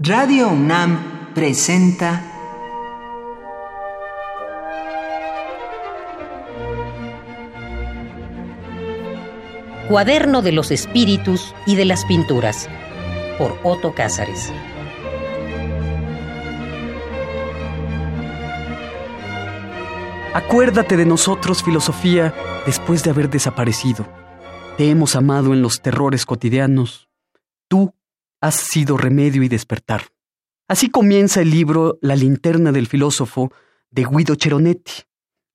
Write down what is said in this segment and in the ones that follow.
Radio UNAM presenta Cuaderno de los Espíritus y de las Pinturas por Otto Cázares. Acuérdate de nosotros, filosofía, después de haber desaparecido. Te hemos amado en los terrores cotidianos. Tú has sido remedio y despertar. Así comienza el libro La linterna del filósofo de Guido Cheronetti,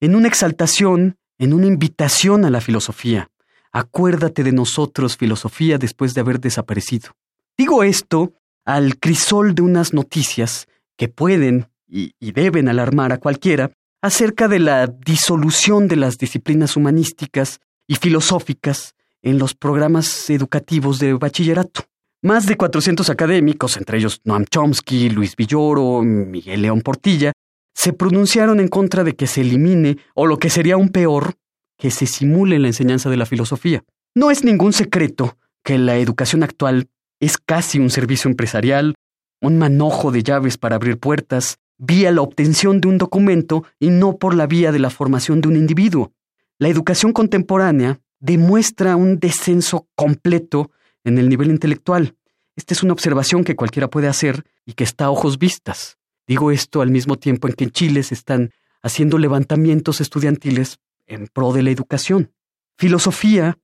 en una exaltación, en una invitación a la filosofía. Acuérdate de nosotros, filosofía, después de haber desaparecido. Digo esto al crisol de unas noticias que pueden y, y deben alarmar a cualquiera acerca de la disolución de las disciplinas humanísticas y filosóficas en los programas educativos de bachillerato. Más de 400 académicos, entre ellos Noam Chomsky, Luis Villoro, Miguel León Portilla, se pronunciaron en contra de que se elimine, o lo que sería aún peor, que se simule la enseñanza de la filosofía. No es ningún secreto que la educación actual es casi un servicio empresarial, un manojo de llaves para abrir puertas, vía la obtención de un documento y no por la vía de la formación de un individuo. La educación contemporánea demuestra un descenso completo en el nivel intelectual. Esta es una observación que cualquiera puede hacer y que está a ojos vistas. Digo esto al mismo tiempo en que en Chile se están haciendo levantamientos estudiantiles en pro de la educación. Filosofía,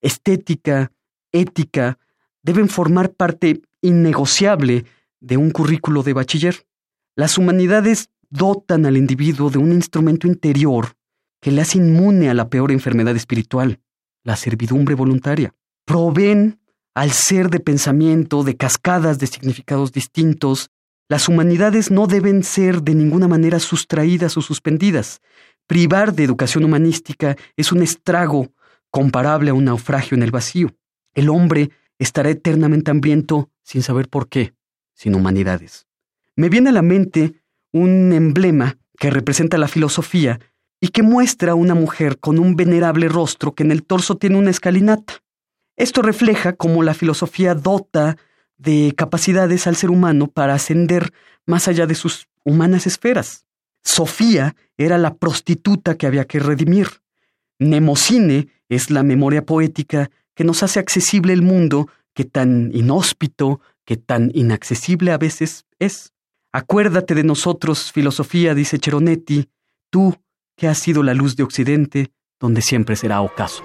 estética, ética deben formar parte innegociable de un currículo de bachiller. Las humanidades dotan al individuo de un instrumento interior que le hace inmune a la peor enfermedad espiritual, la servidumbre voluntaria. Proveen al ser de pensamiento, de cascadas de significados distintos, las humanidades no deben ser de ninguna manera sustraídas o suspendidas. Privar de educación humanística es un estrago comparable a un naufragio en el vacío. El hombre estará eternamente hambriento sin saber por qué, sin humanidades me viene a la mente un emblema que representa la filosofía y que muestra a una mujer con un venerable rostro que en el torso tiene una escalinata. Esto refleja cómo la filosofía dota de capacidades al ser humano para ascender más allá de sus humanas esferas. Sofía era la prostituta que había que redimir. Nemocine es la memoria poética que nos hace accesible el mundo que tan inhóspito, que tan inaccesible a veces es. Acuérdate de nosotros, filosofía, dice Cheronetti, tú que has sido la luz de Occidente, donde siempre será ocaso.